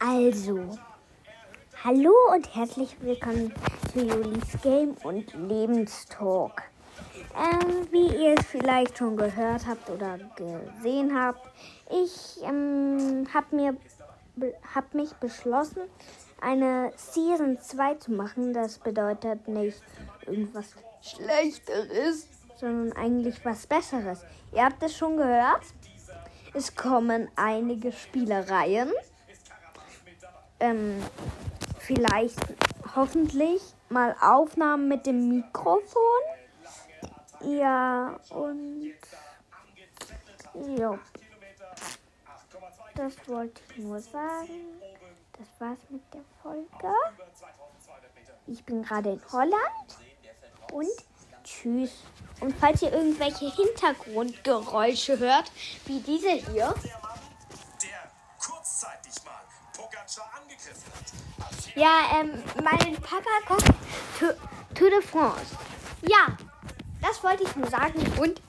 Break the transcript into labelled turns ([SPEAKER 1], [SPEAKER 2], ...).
[SPEAKER 1] Also, hallo und herzlich willkommen zu Julis Game und Lebenstalk. Ähm, wie ihr es vielleicht schon gehört habt oder gesehen habt, ich ähm, habe mir hab mich beschlossen, eine Season 2 zu machen. Das bedeutet nicht irgendwas Schlechteres, sondern eigentlich was Besseres. Ihr habt es schon gehört. Es kommen einige Spielereien. Ähm, vielleicht hoffentlich mal Aufnahmen mit dem Mikrofon. Ja, und ja. Das wollte ich nur sagen. Das war's mit der Folge. Ich bin gerade in Holland. Und tschüss. Und falls ihr irgendwelche Hintergrundgeräusche hört, wie diese hier. Ja, ähm, mein Papa kommt to, to the France. Ja, das wollte ich nur sagen und